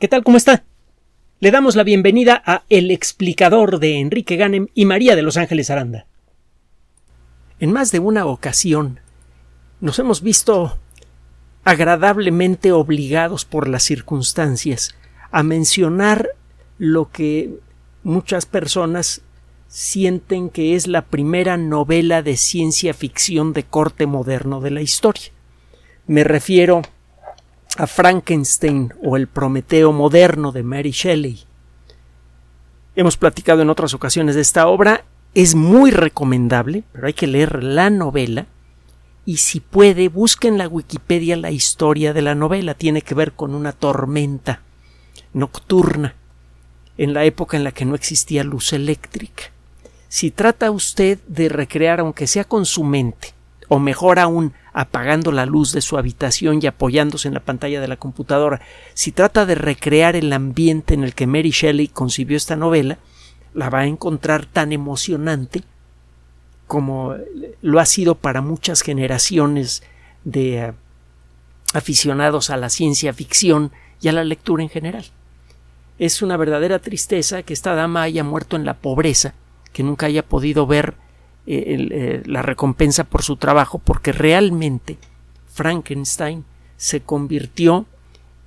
¿Qué tal? ¿Cómo está? Le damos la bienvenida a El explicador de Enrique Ganem y María de Los Ángeles Aranda. En más de una ocasión nos hemos visto agradablemente obligados por las circunstancias a mencionar lo que muchas personas sienten que es la primera novela de ciencia ficción de corte moderno de la historia. Me refiero a Frankenstein o el Prometeo moderno de Mary Shelley. Hemos platicado en otras ocasiones de esta obra, es muy recomendable, pero hay que leer la novela y si puede, busque en la Wikipedia la historia de la novela. Tiene que ver con una tormenta nocturna en la época en la que no existía luz eléctrica. Si trata usted de recrear, aunque sea con su mente, o mejor aún, apagando la luz de su habitación y apoyándose en la pantalla de la computadora, si trata de recrear el ambiente en el que Mary Shelley concibió esta novela, la va a encontrar tan emocionante como lo ha sido para muchas generaciones de eh, aficionados a la ciencia ficción y a la lectura en general. Es una verdadera tristeza que esta dama haya muerto en la pobreza, que nunca haya podido ver eh, la recompensa por su trabajo, porque realmente Frankenstein se convirtió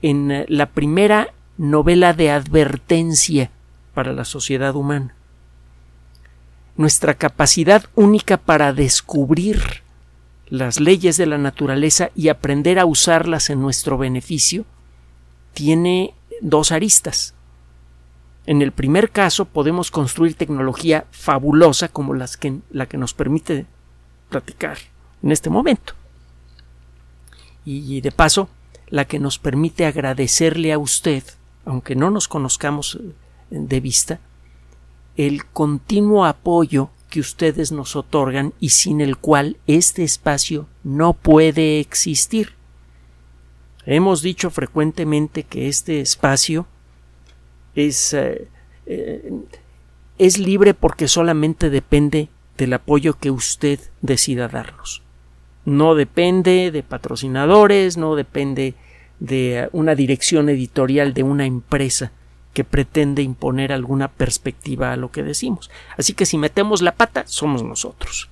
en eh, la primera novela de advertencia para la sociedad humana. Nuestra capacidad única para descubrir las leyes de la naturaleza y aprender a usarlas en nuestro beneficio tiene dos aristas. En el primer caso podemos construir tecnología fabulosa como las que, la que nos permite platicar en este momento. Y de paso, la que nos permite agradecerle a usted, aunque no nos conozcamos eh, de vista, el continuo apoyo que ustedes nos otorgan y sin el cual este espacio no puede existir. Hemos dicho frecuentemente que este espacio es, eh, eh, es libre porque solamente depende del apoyo que usted decida darnos. No depende de patrocinadores, no depende de eh, una dirección editorial de una empresa que pretende imponer alguna perspectiva a lo que decimos. Así que si metemos la pata, somos nosotros.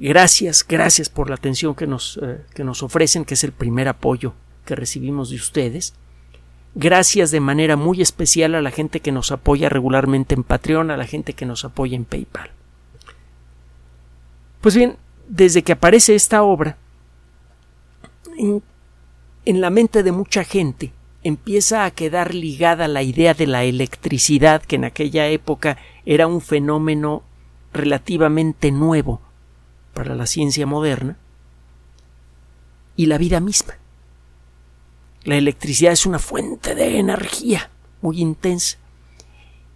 Gracias, gracias por la atención que nos, que nos ofrecen, que es el primer apoyo que recibimos de ustedes. Gracias de manera muy especial a la gente que nos apoya regularmente en Patreon, a la gente que nos apoya en PayPal. Pues bien, desde que aparece esta obra, en, en, la mente de mucha gente empieza a quedar ligada la idea de la electricidad, que en aquella época era un fenómeno relativamente nuevo para la ciencia moderna, y la vida misma. La electricidad es una fuente de energía muy intensa.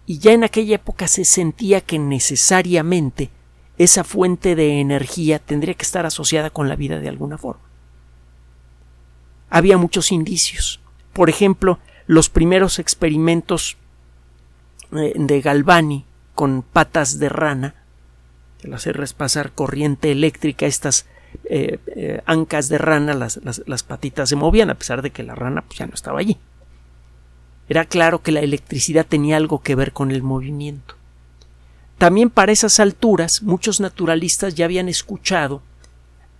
Y ya en aquella época se sentía que necesariamente esa fuente de energía tendría que estar asociada con la vida de alguna forma. Había muchos indicios. Por ejemplo, los primeros experimentos eh, de Galvani con patas de rana, el hacer pasar corriente eléctrica estas eh, eh, ancas de rana, las, las, patitas se movían, a pesar de que la rana pues, ya no estaba allí. Era claro que la electricidad tenía algo que ver con el movimiento. También para esas alturas muchos naturalistas ya habían escuchado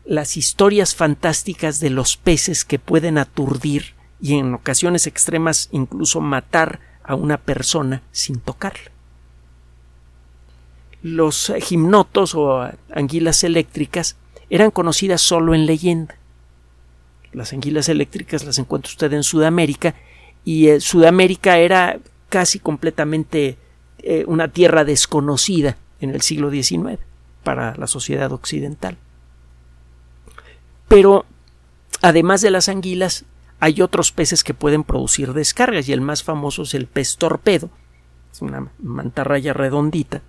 las historias fantásticas de los peces que pueden aturdir y en ocasiones extremas incluso matar a una persona sin tocarla. Los gimnotos o anguilas eléctricas eran conocidas solo en leyenda. Las anguilas eléctricas las encuentra usted en Sudamérica y eh, Sudamérica era casi completamente eh, una tierra desconocida en el siglo XIX para la sociedad occidental. Pero además de las anguilas, hay otros peces que pueden producir descargas y el más famoso es el pez torpedo, es una mantarraya redondita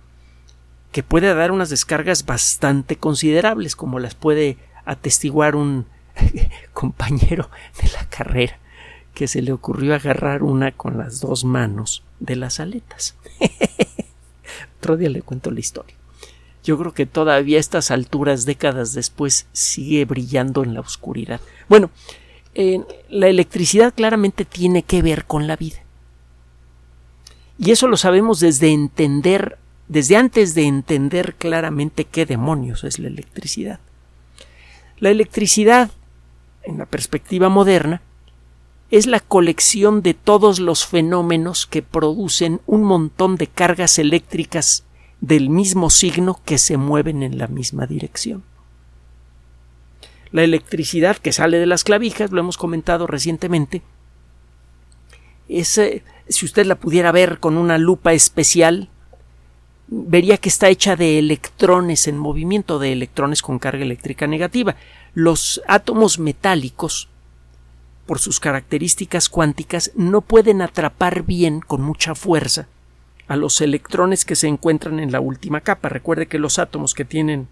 que puede dar unas descargas bastante considerables, como las puede atestiguar un compañero de la carrera que se le ocurrió agarrar una con las dos manos de las aletas. Otro le cuento la historia. Yo creo que todavía a estas alturas, décadas después, sigue brillando en la oscuridad. Bueno, la electricidad claramente tiene que ver con la vida. Y eso lo sabemos desde entender, desde antes de entender claramente qué demonios es la electricidad. La electricidad, en la perspectiva moderna, es la colección de todos los fenómenos que producen un montón de cargas eléctricas del mismo signo que se mueven en la misma dirección. La electricidad que sale de las clavijas, lo hemos comentado recientemente, es, eh, si usted la pudiera ver con una lupa especial, vería que está hecha de electrones en movimiento, de electrones con carga eléctrica negativa. Los átomos metálicos, por sus características cuánticas, no pueden atrapar bien con mucha fuerza a los electrones que se encuentran en la última capa. Recuerde que los átomos que tienen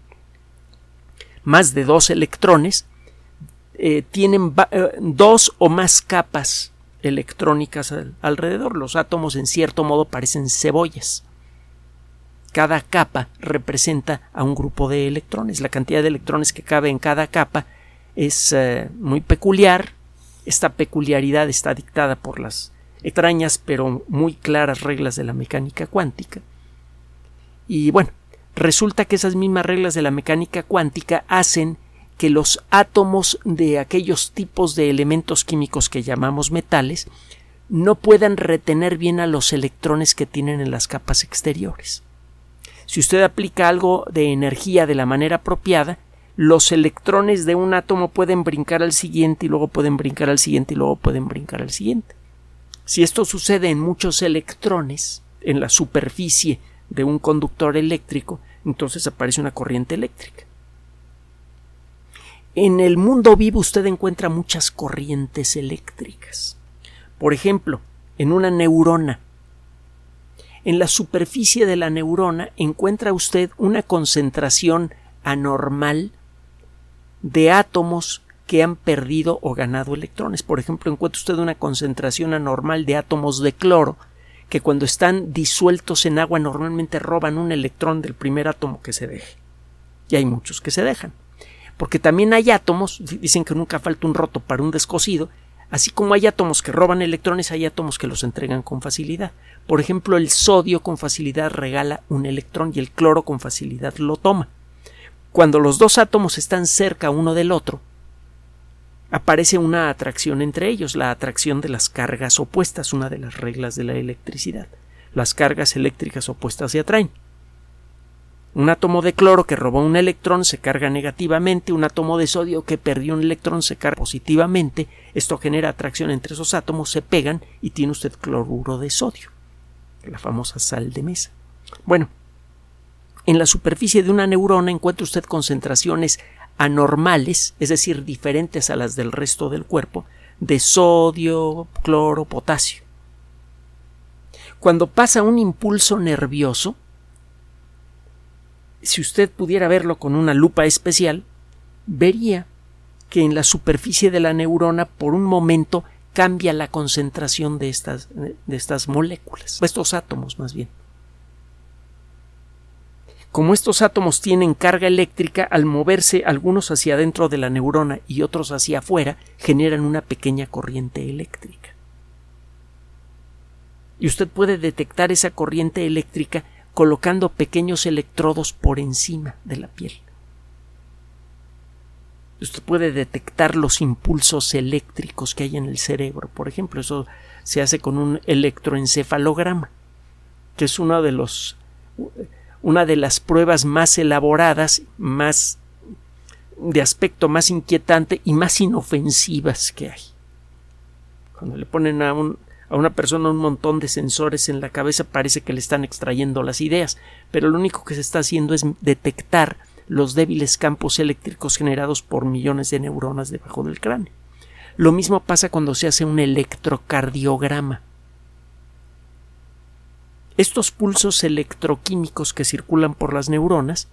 más de dos electrones eh, tienen eh, dos o más capas electrónicas alrededor. Los átomos en cierto modo parecen cebollas. Cada capa representa a un grupo de electrones. La cantidad de electrones que cabe en cada capa es eh, muy peculiar. Esta peculiaridad está dictada por las extrañas pero muy claras reglas de la mecánica cuántica. Y bueno, resulta que esas mismas reglas de la mecánica cuántica hacen que los átomos de aquellos tipos de elementos químicos que llamamos metales no puedan retener bien a los electrones que tienen en las capas exteriores. Si usted aplica algo de energía de la manera apropiada, los electrones de un átomo pueden brincar al siguiente y luego pueden brincar al siguiente y luego pueden brincar al siguiente. Si esto sucede en muchos electrones en la superficie de un conductor eléctrico, entonces aparece una corriente eléctrica. En el mundo vivo usted encuentra muchas corrientes eléctricas. Por ejemplo, en una neurona. En la superficie de la neurona encuentra usted una concentración anormal de átomos que han perdido o ganado electrones. Por ejemplo, encuentra usted una concentración anormal de átomos de cloro que cuando están disueltos en agua normalmente roban un electrón del primer átomo que se deje. Y hay muchos que se dejan. Porque también hay átomos, dicen que nunca falta un roto para un descosido, así como hay átomos que roban electrones, hay átomos que los entregan con facilidad. Por ejemplo, el sodio con facilidad regala un electrón y el cloro con facilidad lo toma. Cuando los dos átomos están cerca uno del otro, aparece una atracción entre ellos, la atracción de las cargas opuestas, una de las reglas de la electricidad. Las cargas eléctricas opuestas se atraen. Un átomo de cloro que robó un electrón se carga negativamente, un átomo de sodio que perdió un electrón se carga positivamente, esto genera atracción entre esos átomos, se pegan y tiene usted cloruro de sodio, la famosa sal de mesa. Bueno, en la superficie de una neurona encuentra usted concentraciones anormales, es decir, diferentes a las del resto del cuerpo, de sodio, cloro, potasio. Cuando pasa un impulso nervioso, si usted pudiera verlo con una lupa especial, vería que en la superficie de la neurona por un momento cambia la concentración de estas, de estas moléculas, estos átomos más bien. Como estos átomos tienen carga eléctrica, al moverse algunos hacia adentro de la neurona y otros hacia afuera, generan una pequeña corriente eléctrica. Y usted puede detectar esa corriente eléctrica colocando pequeños electrodos por encima de la piel. Usted puede detectar los impulsos eléctricos que hay en el cerebro. Por ejemplo, eso se hace con un electroencefalograma, que es uno de los una de las pruebas más elaboradas, más de aspecto más inquietante y más inofensivas que hay. Cuando le ponen a, un, a una persona un montón de sensores en la cabeza parece que le están extrayendo las ideas, pero lo único que se está haciendo es detectar los débiles campos eléctricos generados por millones de neuronas debajo del cráneo. Lo mismo pasa cuando se hace un electrocardiograma. Estos pulsos electroquímicos que circulan por las neuronas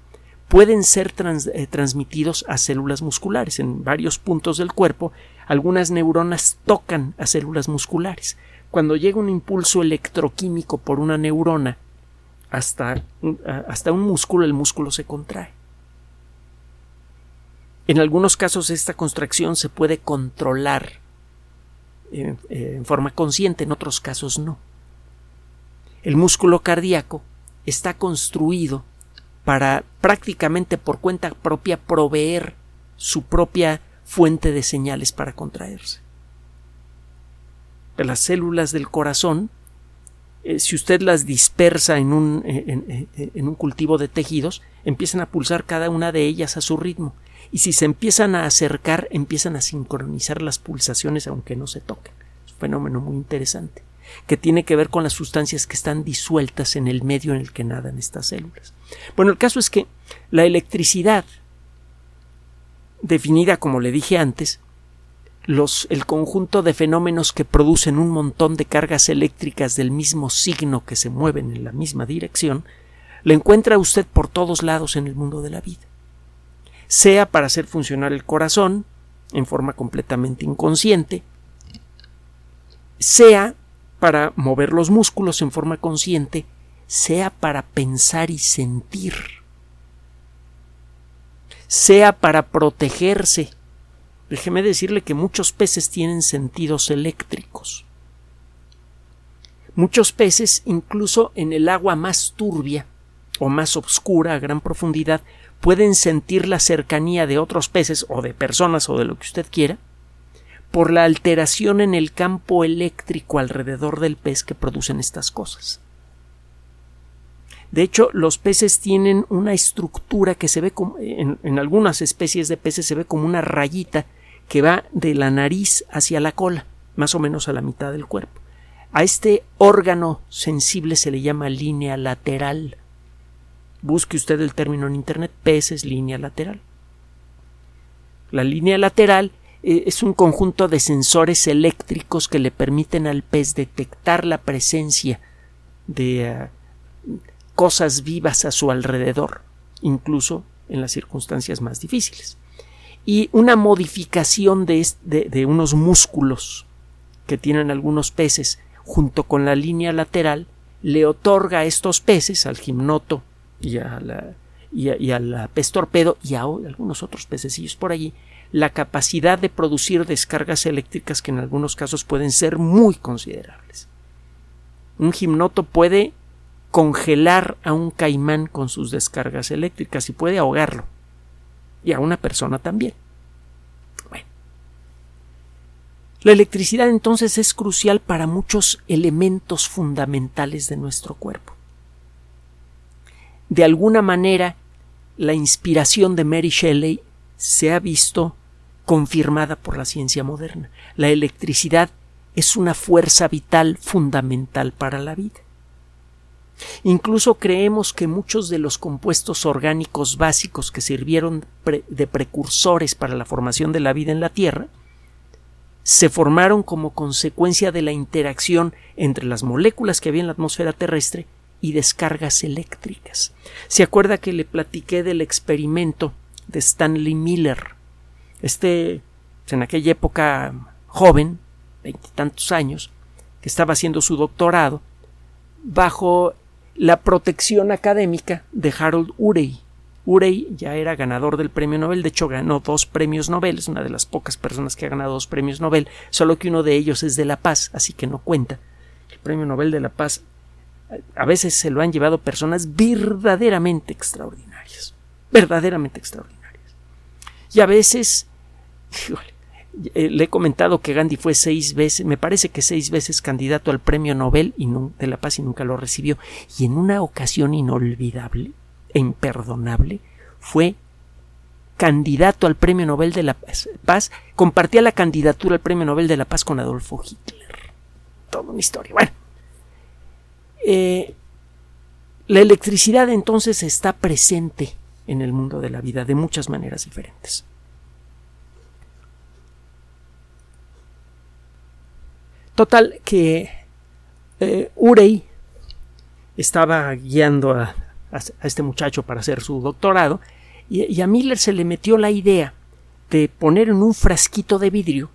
pueden ser eh, transmitidos a células musculares. En varios puntos del cuerpo, algunas neuronas tocan a células musculares. Cuando llega un impulso electroquímico por una neurona hasta, hasta un músculo, el músculo se contrae. En algunos casos esta contracción se puede controlar eh, eh, en forma consciente, en otros casos no. El músculo cardíaco está construido para prácticamente por cuenta propia proveer su propia fuente de señales para contraerse. Las células del corazón, eh, si usted las dispersa en un, en un cultivo de tejidos, empiezan a pulsar cada una de ellas a su ritmo y si se empiezan a acercar empiezan a sincronizar las pulsaciones aunque no se toquen. Es un fenómeno muy interesante que tiene que ver con las sustancias que están disueltas en el medio en el que nadan estas células. Bueno, el caso es que la electricidad, definida como le dije antes, los, el conjunto de fenómenos que producen un montón de cargas eléctricas del mismo signo que se mueven en la misma dirección, lo encuentra usted por todos lados en el mundo de la vida sea para hacer funcionar el corazón en forma completamente inconsciente, sea para mover los músculos en forma consciente, sea para pensar y sentir, sea para protegerse. Déjeme decirle que muchos peces tienen sentidos eléctricos. Muchos peces, incluso en el agua más turbia o más oscura a gran profundidad, pueden sentir la cercanía de otros peces o de personas o de lo que usted quiera por la alteración en el campo eléctrico alrededor del pez que producen estas cosas. De hecho, los peces tienen una estructura que se ve como en, en, algunas especies de peces se ve como una rayita que va de la nariz hacia la cola, más o menos a la mitad del cuerpo. A este órgano sensible se le llama línea lateral Busque usted el término en Internet, peces línea lateral. La línea lateral eh, es un conjunto de sensores eléctricos que le permiten al pez detectar la presencia de ah, cosas vivas a su alrededor, incluso en las circunstancias más difíciles. Y una modificación de, de unos músculos que tienen algunos peces junto con la línea lateral le otorga a estos peces, al gimnoto y a la, y, al pez torpedo y a algunos otros pececillos por allí la capacidad de producir descargas eléctricas que en algunos casos pueden ser muy considerables. Un gimnoto puede congelar a un caimán con sus descargas eléctricas y puede ahogarlo. Y a una persona también. Bueno. La electricidad entonces es crucial para muchos elementos fundamentales de nuestro cuerpo de alguna manera la inspiración de Mary Shelley se ha visto confirmada por la ciencia moderna. La electricidad es una fuerza vital fundamental para la vida. Incluso creemos que muchos de los compuestos orgánicos básicos que sirvieron de precursores para la formación de la vida en la Tierra se formaron como consecuencia de la interacción entre las moléculas que había en la atmósfera terrestre y descargas eléctricas. ¿Se acuerda que le platiqué del experimento de Stanley Miller? Este, en aquella época joven, veintitantos años, que estaba haciendo su doctorado, bajo la protección académica de Harold Urey. Urey ya era ganador del premio Nobel, de hecho ganó dos premios Nobel, es una de las pocas personas que ha ganado dos premios Nobel, solo que uno de ellos es de la paz, así que no cuenta. El premio Nobel de la paz a veces se lo han llevado personas verdaderamente extraordinarias, verdaderamente extraordinarias. Y a veces, eh, le he comentado que Gandhi fue seis veces, me parece que seis veces candidato al premio Nobel y de la Paz y nunca lo recibió. Y en una ocasión inolvidable e imperdonable fue candidato al premio Nobel de la Paz, compartía la candidatura al premio Nobel de la Paz con Adolfo Hitler. Toda una historia. Bueno, eh, la electricidad entonces está presente en el mundo de la vida de muchas maneras diferentes. Total que eh, Urey estaba guiando a, este muchacho para hacer su doctorado y a Miller se le metió la idea de poner en un frasquito de vidrio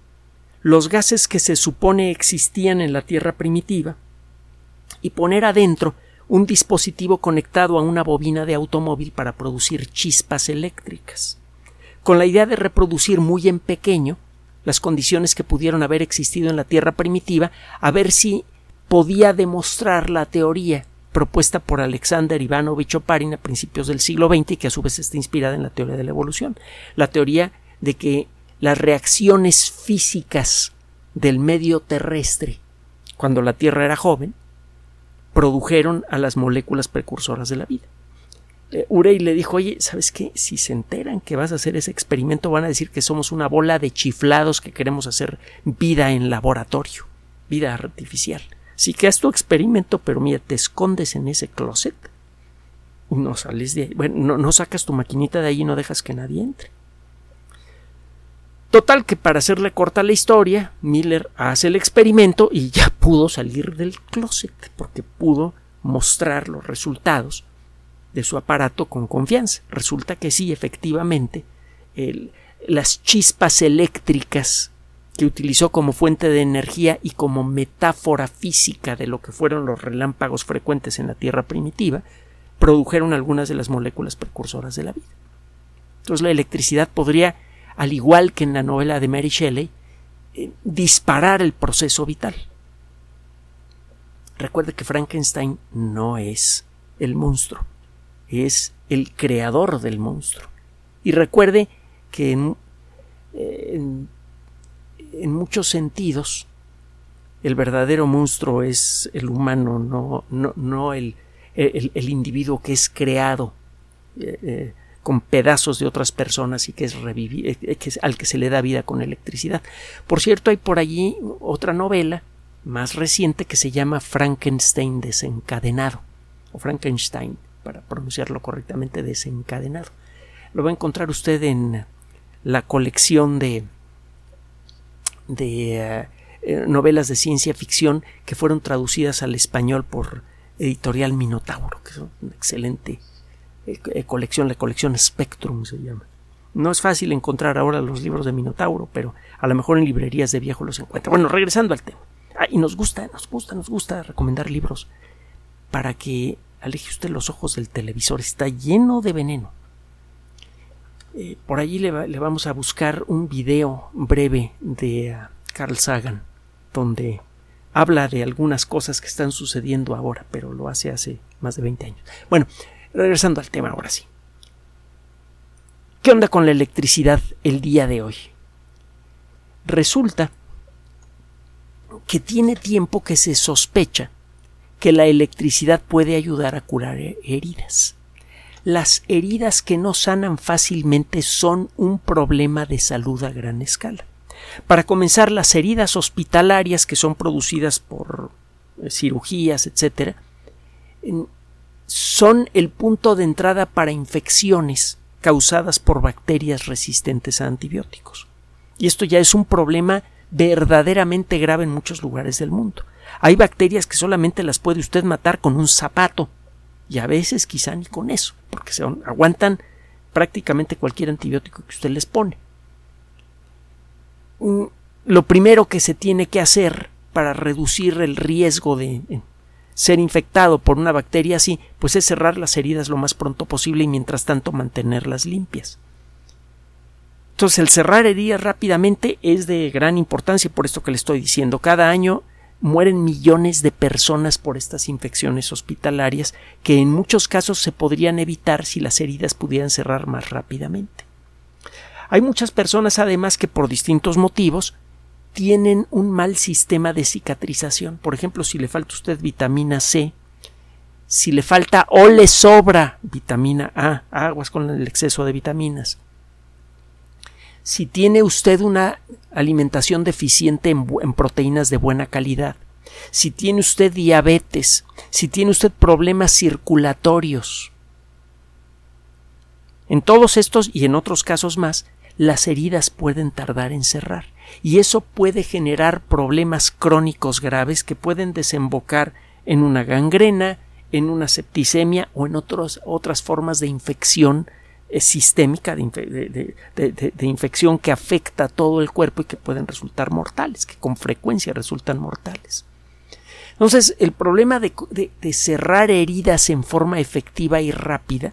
los gases que se supone existían en la Tierra primitiva y poner adentro un dispositivo conectado a una bobina de automóvil para producir chispas eléctricas. con la idea de reproducir muy en pequeño las condiciones que pudieron haber existido en la Tierra primitiva, a ver si podía demostrar la teoría propuesta por Alexander Ivanovich Oparin a principios del siglo XX y que a su vez está inspirada en la teoría de la evolución, la teoría de que las reacciones físicas del medio terrestre cuando la Tierra era joven produjeron a las moléculas precursoras de la vida. Eh, Urey le dijo, oye, ¿sabes qué? Si se enteran que vas a hacer ese experimento, van a decir que somos una bola de chiflados que queremos hacer vida en laboratorio, vida artificial. Sí que haz tu experimento, pero mira, te escondes en ese closet y no sales de ahí. Bueno, no, no sacas tu maquinita de ahí y no dejas que nadie entre. Total que para hacerle corta la historia, Miller hace el experimento y ya pudo salir del closet porque pudo mostrar los resultados de su aparato con confianza. Resulta que sí, efectivamente, las chispas eléctricas que utilizó como fuente de energía y como metáfora física de lo que fueron los relámpagos frecuentes en la Tierra primitiva, produjeron algunas de las moléculas precursoras de la vida. Entonces la electricidad podría al igual que en la novela de Mary Shelley, eh, disparar el proceso vital. Recuerde que Frankenstein no es el monstruo, es el creador del monstruo. Y recuerde que en, en, muchos sentidos el verdadero monstruo es el humano, no, no, no el, el, individuo que es creado. Eh, eh, con pedazos de otras personas y que es revivir, eh, eh, al que se le da vida con electricidad. Por cierto, hay por allí otra novela más reciente que se llama Frankenstein desencadenado o Frankenstein para pronunciarlo correctamente desencadenado. Lo va a encontrar usted en la colección de de eh, novelas de ciencia ficción que fueron traducidas al español por Editorial Minotauro, que es un excelente eh, eh, colección, la colección Spectrum se llama. No es fácil encontrar ahora los libros de Minotauro, pero a lo mejor en librerías de viejo los encuentra. Bueno, regresando al tema. Ah, y nos gusta, nos gusta, nos gusta recomendar libros para que aleje usted los ojos del televisor. Está lleno de veneno. Eh, por allí le, vamos a buscar un video breve de ah, Carl Sagan, donde habla de algunas cosas que están sucediendo ahora, pero lo hace hace más de 20 años. Bueno, Regresando al tema ahora sí. ¿Qué onda con la electricidad el día de hoy? Resulta que tiene tiempo que se sospecha que la electricidad puede ayudar a curar heridas. Las heridas que no sanan fácilmente son un problema de salud a gran escala. Para comenzar, las heridas hospitalarias que son producidas por eh, cirugías, etc., son el punto de entrada para infecciones causadas por bacterias resistentes a antibióticos. Y esto ya es un problema verdaderamente grave en muchos lugares del mundo. Hay bacterias que solamente las puede usted matar con un zapato y a veces quizá ni con eso, porque se aguantan prácticamente cualquier antibiótico que usted les pone. Mm, lo primero que se tiene que hacer para reducir el riesgo de ser infectado por una bacteria así, pues es cerrar las heridas lo más pronto posible y mientras tanto mantenerlas limpias. Entonces el cerrar heridas rápidamente es de gran importancia por esto que le estoy diciendo. Cada año mueren millones de personas por estas infecciones hospitalarias que en muchos casos se podrían evitar si las heridas pudieran cerrar más rápidamente. Hay muchas personas además que por distintos motivos tienen un mal sistema de cicatrización. Por ejemplo, si le falta a usted vitamina C, si le falta o le sobra vitamina A, aguas con el exceso de vitaminas. Si tiene usted una alimentación deficiente en, proteínas de buena calidad, si tiene usted diabetes, si tiene usted problemas circulatorios, en todos estos y en otros casos más, las heridas pueden tardar en cerrar. Y eso puede generar problemas crónicos graves que pueden desembocar en una gangrena, en una septicemia o en otras formas de infección sistémica, de, de, infección que afecta a todo el cuerpo y que pueden resultar mortales, que con frecuencia resultan mortales. Entonces, el problema de cerrar heridas en forma efectiva y rápida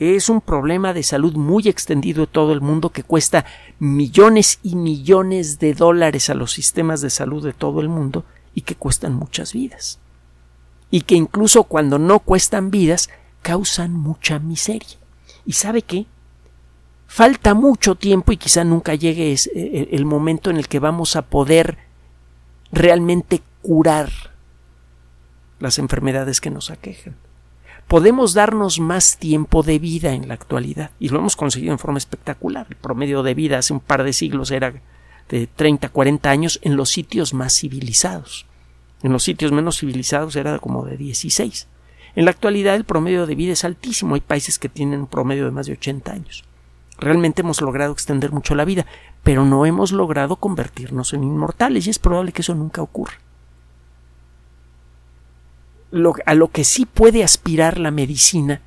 es un problema de salud muy extendido en todo el mundo que cuesta millones y millones de dólares a los sistemas de salud de todo el mundo y que cuestan muchas vidas. Y que incluso cuando no cuestan vidas, causan mucha miseria. ¿Y sabe qué? Falta mucho tiempo y quizá nunca llegue eh, el momento en el que vamos a poder realmente curar las enfermedades que nos aquejan. Podemos darnos más tiempo de vida en la actualidad y lo hemos conseguido en forma espectacular. El promedio de vida hace un par de siglos era de 30, 40 años en los sitios más civilizados. En los sitios menos civilizados era como de 16. En la actualidad el promedio de vida es altísimo. Hay países que tienen un promedio de más de 80 años. Realmente hemos logrado extender mucho la vida, pero no hemos logrado convertirnos en inmortales y es probable que eso nunca ocurra a lo que sí puede aspirar la medicina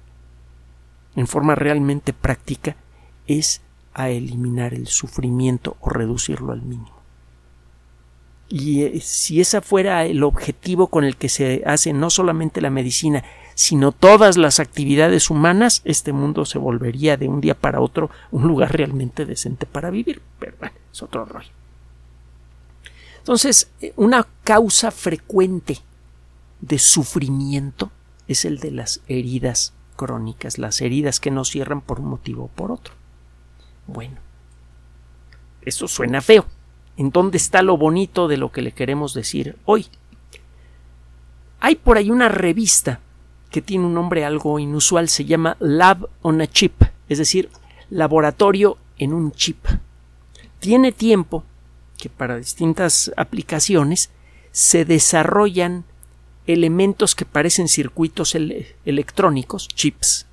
en forma realmente práctica es a eliminar el sufrimiento o reducirlo al mínimo. Y eh, si ese fuera el objetivo con el que se hace no solamente la medicina, sino todas las actividades humanas, este mundo se volvería de un día para otro un lugar realmente decente para vivir. Pero bueno, es otro rollo. Entonces, eh, una causa frecuente de sufrimiento es el de las heridas crónicas, las heridas que no cierran por un motivo o por otro. Bueno, eso suena feo. ¿En dónde está lo bonito de lo que le queremos decir hoy? Hay por ahí una revista que tiene un nombre algo inusual, se llama Lab on a Chip, es decir, laboratorio en un chip. Tiene tiempo que para distintas aplicaciones se desarrollan elementos que parecen circuitos electrónicos, chips.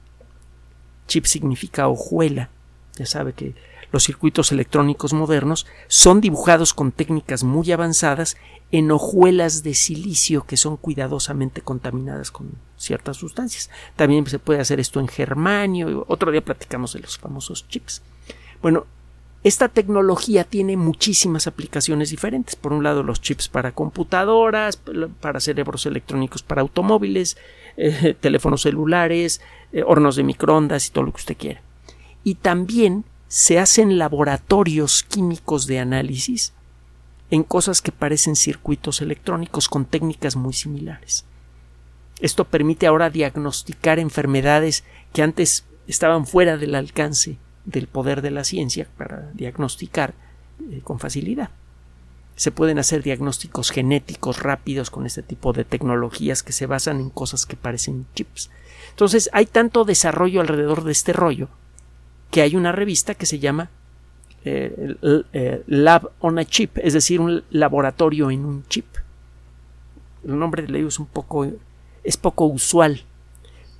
Chip significa hojuela. Ya sabe que los circuitos electrónicos modernos son dibujados con técnicas muy avanzadas en hojuelas de silicio que son cuidadosamente contaminadas con ciertas sustancias. También se puede hacer esto en germanio. Otro día platicamos de los famosos chips. Bueno, esta tecnología tiene muchísimas aplicaciones diferentes. Por un lado, los chips para computadoras, para cerebros electrónicos para automóviles, eh, teléfonos celulares, eh, hornos de microondas y todo lo que usted quiera. Y también se hacen laboratorios químicos de análisis en cosas que parecen circuitos electrónicos con técnicas muy similares. Esto permite ahora diagnosticar enfermedades que antes estaban fuera del alcance del poder de la ciencia para diagnosticar eh, con facilidad. Se pueden hacer diagnósticos genéticos rápidos con este tipo de tecnologías que se basan en cosas que parecen chips. Entonces hay tanto desarrollo alrededor de este rollo que hay una revista que se llama eh, eh, Lab on a Chip, es decir, un laboratorio en un chip. El nombre de ello es un poco es poco usual,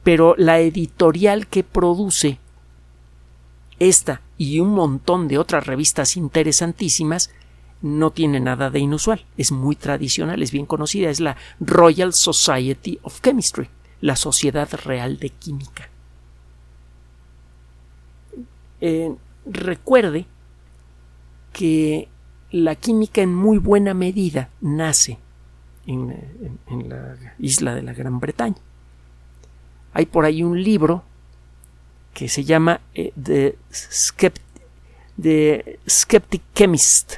pero la editorial que produce esta y un montón de otras revistas interesantísimas no tiene nada de inusual, es muy tradicional, es bien conocida, es la Royal Society of Chemistry, la Sociedad Real de Química. Eh, recuerde que la química en muy buena medida nace en, la isla de la Gran Bretaña. Hay por ahí un libro que se llama eh, The, Skeptic Chemist.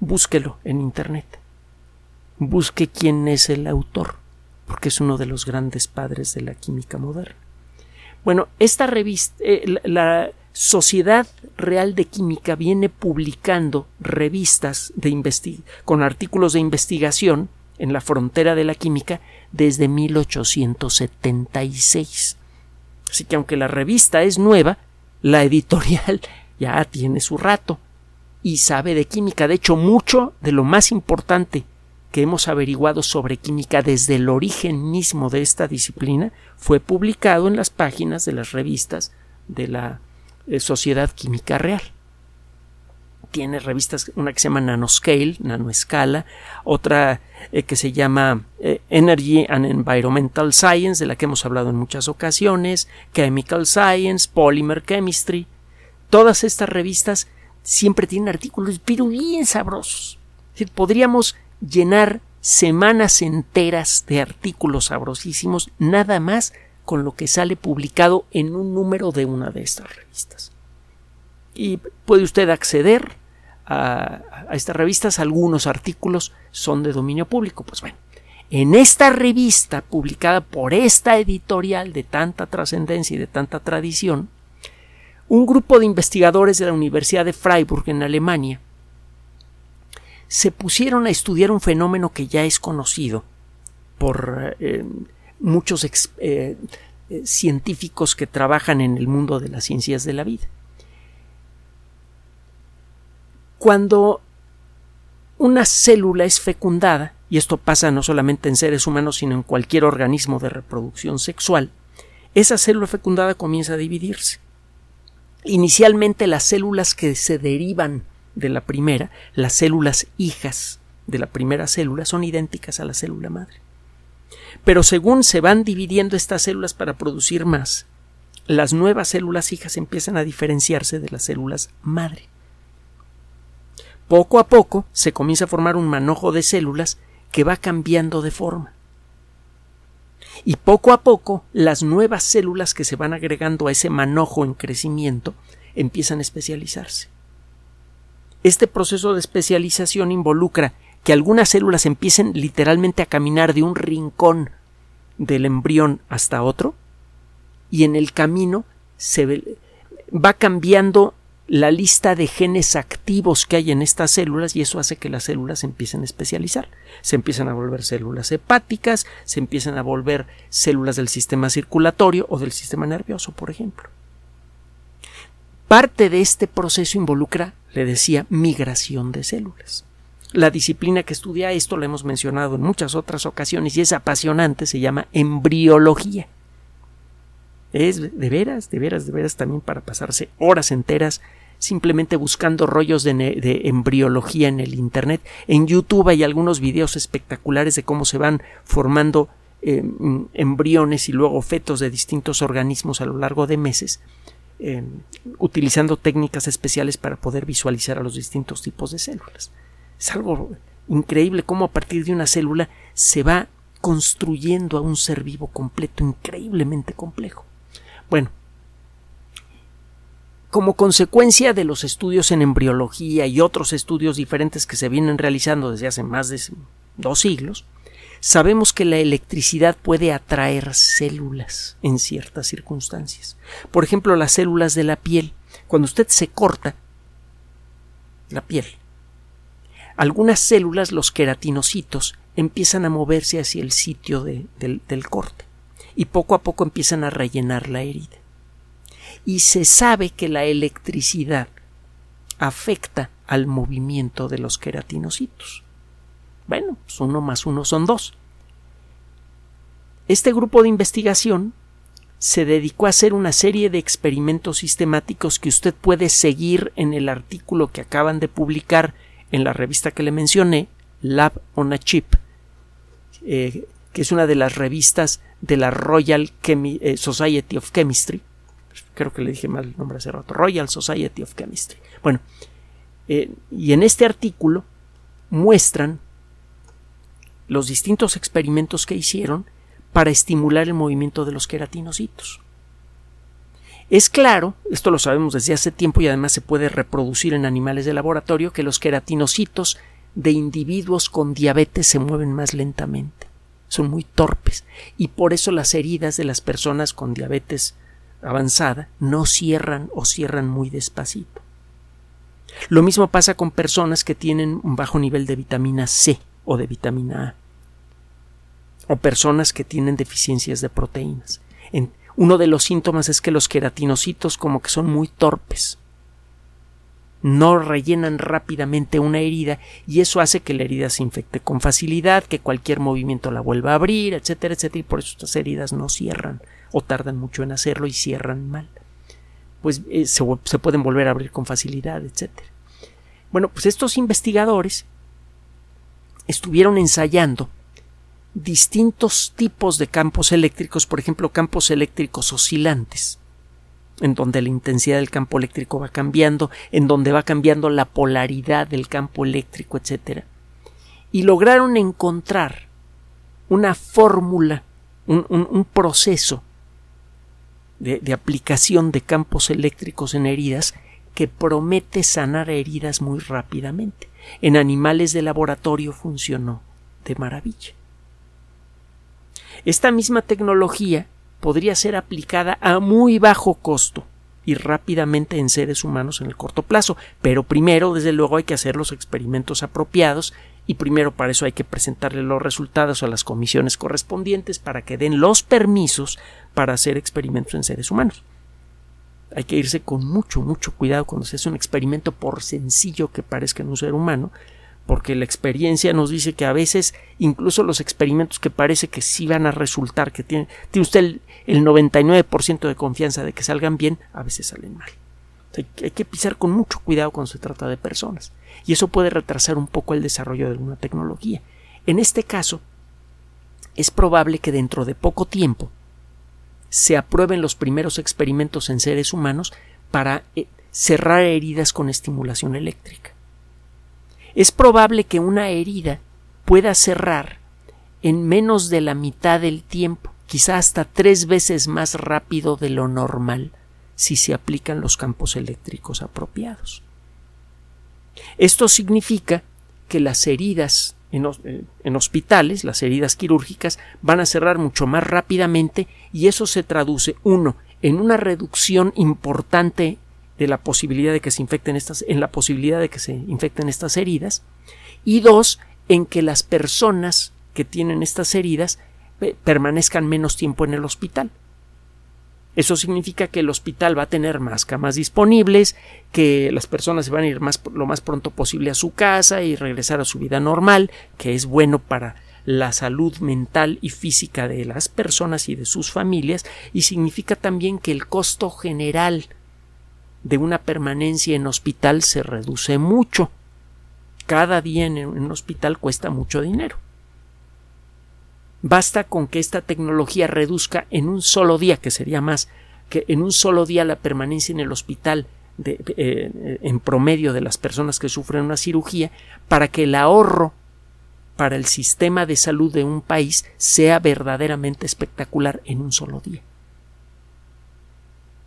Búsquelo en Internet. Busque quién es el autor, porque es uno de los grandes padres de la química moderna. Bueno, esta revista, eh, la, Sociedad Real de Química viene publicando revistas de con artículos de investigación en la frontera de la química desde 1876. Así que aunque la revista es nueva, la editorial ya tiene su rato y sabe de química. De hecho, mucho de lo más importante que hemos averiguado sobre química desde el origen mismo de esta disciplina fue publicado en las páginas de las revistas de la eh, Sociedad Química Real tiene revistas, una que se llama Nanoscale, Nanoescala, otra eh, que se llama eh, Energy and Environmental Science, de la que hemos hablado en muchas ocasiones, Chemical Science, Polymer Chemistry. Todas estas revistas siempre tienen artículos, pero bien sabrosos. podríamos llenar semanas enteras de artículos sabrosísimos nada más con lo que sale publicado en un número de una de estas revistas. Y puede usted acceder a, estas revistas, algunos artículos son de dominio público. Pues bueno, en esta revista publicada por esta editorial de tanta trascendencia y de tanta tradición, un grupo de investigadores de la Universidad de Freiburg en Alemania se pusieron a estudiar un fenómeno que ya es conocido por eh, muchos eh, eh, científicos que trabajan en el mundo de las ciencias de la vida. Cuando una célula es fecundada, y esto pasa no solamente en seres humanos, sino en cualquier organismo de reproducción sexual, esa célula fecundada comienza a dividirse. Inicialmente las células que se derivan de la primera, las células hijas de la primera célula, son idénticas a la célula madre. Pero según se van dividiendo estas células para producir más, las nuevas células hijas empiezan a diferenciarse de las células madre. Poco a poco se comienza a formar un manojo de células que va cambiando de forma. Y poco a poco las nuevas células que se van agregando a ese manojo en crecimiento empiezan a especializarse. Este proceso de especialización involucra que algunas células empiecen literalmente a caminar de un rincón del embrión hasta otro y en el camino se va cambiando la lista de genes activos que hay en estas células y eso hace que las células empiecen a especializar. Se empiezan a volver células hepáticas, se empiezan a volver células del sistema circulatorio o del sistema nervioso, por ejemplo. Parte de este proceso involucra, le decía, migración de células. La disciplina que estudia esto la hemos mencionado en muchas otras ocasiones y es apasionante, se llama embriología. Es de veras, de veras, de veras también para pasarse horas enteras simplemente buscando rollos de, embriología en el Internet. En YouTube hay algunos videos espectaculares de cómo se van formando em, embriones y luego fetos de distintos organismos a lo largo de meses, em, utilizando técnicas especiales para poder visualizar a los distintos tipos de células. Es algo increíble cómo a partir de una célula se va construyendo a un ser vivo completo, increíblemente complejo. Bueno, como consecuencia de los estudios en embriología y otros estudios diferentes que se vienen realizando desde hace más de dos siglos, sabemos que la electricidad puede atraer células en ciertas circunstancias. Por ejemplo, las células de la piel. Cuando usted se corta la piel, algunas células, los queratinocitos, empiezan a moverse hacia el sitio del, corte y poco a poco empiezan a rellenar la herida. Y se sabe que la electricidad afecta al movimiento de los queratinocitos. Bueno, pues uno más uno son dos. Este grupo de investigación se dedicó a hacer una serie de experimentos sistemáticos que usted puede seguir en el artículo que acaban de publicar en la revista que le mencioné, Lab on a Chip, eh, que es una de las revistas de la Royal eh, Society of Chemistry. Creo que le dije mal el nombre hace rato. Royal Society of Chemistry. Bueno, eh, y en este artículo muestran los distintos experimentos que hicieron para estimular el movimiento de los queratinocitos. Es claro, esto lo sabemos desde hace tiempo y además se puede reproducir en animales de laboratorio, que los queratinocitos de individuos con diabetes se mueven más lentamente son muy torpes y por eso las heridas de las personas con diabetes avanzada no cierran o cierran muy despacito. Lo mismo pasa con personas que tienen un bajo nivel de vitamina C o de vitamina A o personas que tienen deficiencias de proteínas. uno de los síntomas es que los queratinocitos como que son muy torpes no rellenan rápidamente una herida y eso hace que la herida se infecte con facilidad, que cualquier movimiento la vuelva a abrir, etcétera, etcétera, y por eso estas heridas no cierran o tardan mucho en hacerlo y cierran mal. Pues eh, se, se pueden volver a abrir con facilidad, etcétera. Bueno, pues estos investigadores estuvieron ensayando distintos tipos de campos eléctricos, por ejemplo, campos eléctricos oscilantes, en donde la intensidad del campo eléctrico va cambiando, en donde va cambiando la polaridad del campo eléctrico, etc. Y lograron encontrar una fórmula, un, proceso de, aplicación de campos eléctricos en heridas que promete sanar heridas muy rápidamente. En animales de laboratorio funcionó de maravilla. Esta misma tecnología podría ser aplicada a muy bajo costo y rápidamente en seres humanos en el corto plazo, pero primero, desde luego, hay que hacer los experimentos apropiados y primero para eso hay que presentarle los resultados a las comisiones correspondientes para que den los permisos para hacer experimentos en seres humanos. Hay que irse con mucho, mucho cuidado cuando se hace un experimento por sencillo que parezca en un ser humano, porque la experiencia nos dice que a veces incluso los experimentos que parece que sí van a resultar, que tiene, tiene usted el, el 99% de confianza de que salgan bien, a veces salen mal. Hay que pisar con mucho cuidado cuando se trata de personas. Y eso puede retrasar un poco el desarrollo de alguna tecnología. En este caso, es probable que dentro de poco tiempo se aprueben los primeros experimentos en seres humanos para eh, cerrar heridas con estimulación eléctrica. Es probable que una herida pueda cerrar en menos de la mitad del tiempo, quizá hasta tres veces más rápido de lo normal si se aplican los campos eléctricos apropiados. Esto significa que las heridas eh, en, hospitales, las heridas quirúrgicas, van a cerrar mucho más rápidamente y eso se traduce, uno, en una reducción importante de la posibilidad de que se infecten estas, en la posibilidad de que se infecten estas heridas, y dos, en que las personas que tienen estas heridas eh, permanezcan menos tiempo en el hospital. Eso significa que el hospital va a tener más camas disponibles, que las personas se van a ir más, lo más pronto posible a su casa y regresar a su vida normal, que es bueno para la salud mental y física de las personas y de sus familias, y significa también que el costo general de una permanencia en hospital se reduce mucho. Cada día en un hospital cuesta mucho dinero. Basta con que esta tecnología reduzca en un solo día, que sería más, que en un solo día la permanencia en el hospital eh, en promedio de las personas que sufren una cirugía, para que el ahorro para el sistema de salud de un país sea verdaderamente espectacular en un solo día.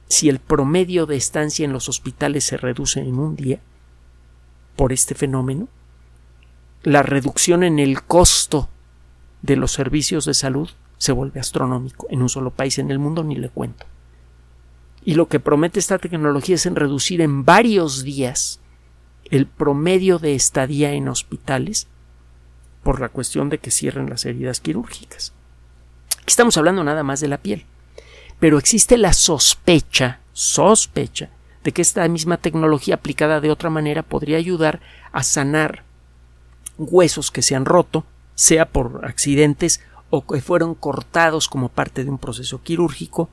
Si el promedio de estancia en los hospitales se reduce en un día por este fenómeno, la reducción en el costo de los servicios de salud se vuelve astronómico en un solo país en el mundo, ni le cuento. Y lo que promete esta tecnología es en reducir en varios días el promedio de estadía en hospitales por la cuestión de que cierren las heridas quirúrgicas. Aquí estamos hablando nada más de la piel, pero existe la sospecha, sospecha, de que esta misma tecnología aplicada de otra manera podría ayudar a sanar huesos que se han roto, sea por accidentes o que fueron cortados como parte de un proceso quirúrgico,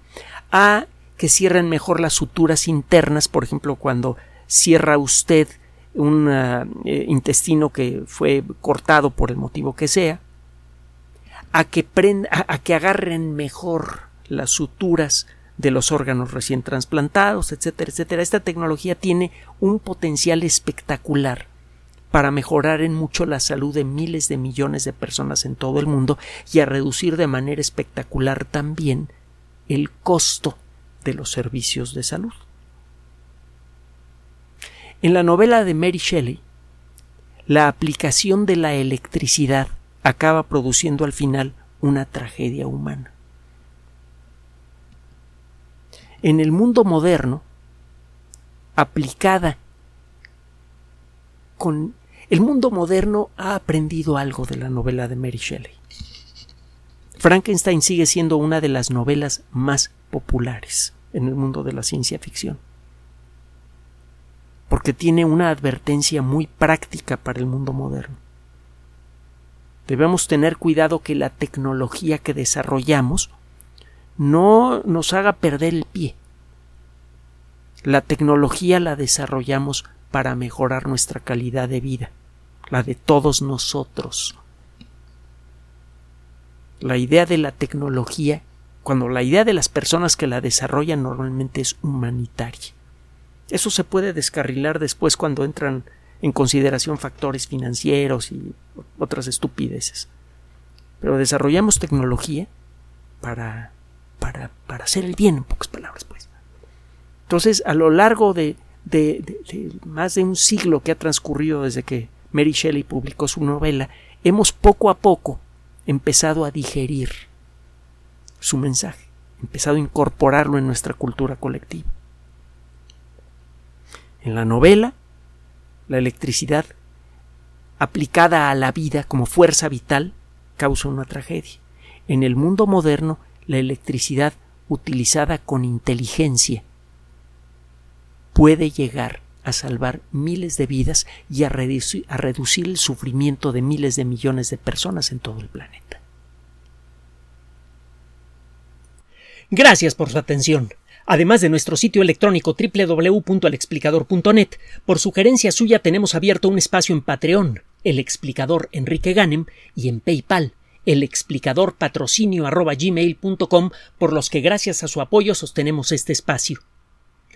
a que cierren mejor las suturas internas, por ejemplo, cuando cierra usted un eh, intestino que fue cortado por el motivo que sea, a que, a que agarren mejor las suturas de los órganos recién trasplantados, etcétera, etcétera. Esta tecnología tiene un potencial espectacular para mejorar en mucho la salud de miles de millones de personas en todo el mundo y a reducir de manera espectacular también el costo de los servicios de salud. En la novela de Mary Shelley, la aplicación de la electricidad acaba produciendo al final una tragedia humana. En el mundo moderno, aplicada con el mundo moderno ha aprendido algo de la novela de Mary Shelley. Frankenstein sigue siendo una de las novelas más populares en el mundo de la ciencia ficción, porque tiene una advertencia muy práctica para el mundo moderno. Debemos tener cuidado que la tecnología que desarrollamos no nos haga perder el pie. La tecnología la desarrollamos para mejorar nuestra calidad de vida, la de todos nosotros. La idea de la tecnología, cuando la idea de las personas que la desarrollan normalmente es humanitaria. Eso se puede descarrilar después cuando entran en consideración factores financieros y otras estupideces. Pero desarrollamos tecnología para para, para hacer el bien, en pocas palabras, pues. Entonces, a lo largo de, de, más de un siglo que ha transcurrido desde que Mary Shelley publicó su novela, hemos poco a poco empezado a digerir su mensaje, empezado a incorporarlo en nuestra cultura colectiva. En la novela, la electricidad aplicada a la vida como fuerza vital causa una tragedia. En el mundo moderno, la electricidad utilizada con inteligencia puede llegar a salvar miles de vidas y a, reducir, el sufrimiento de miles de millones de personas en todo el planeta. Gracias por su atención. Además de nuestro sitio electrónico www.alexplicador.net, por sugerencia suya tenemos abierto un espacio en Patreon, el explicador Enrique Ganem, y en PayPal, el explicador patrocinio por los que gracias a su apoyo sostenemos este espacio.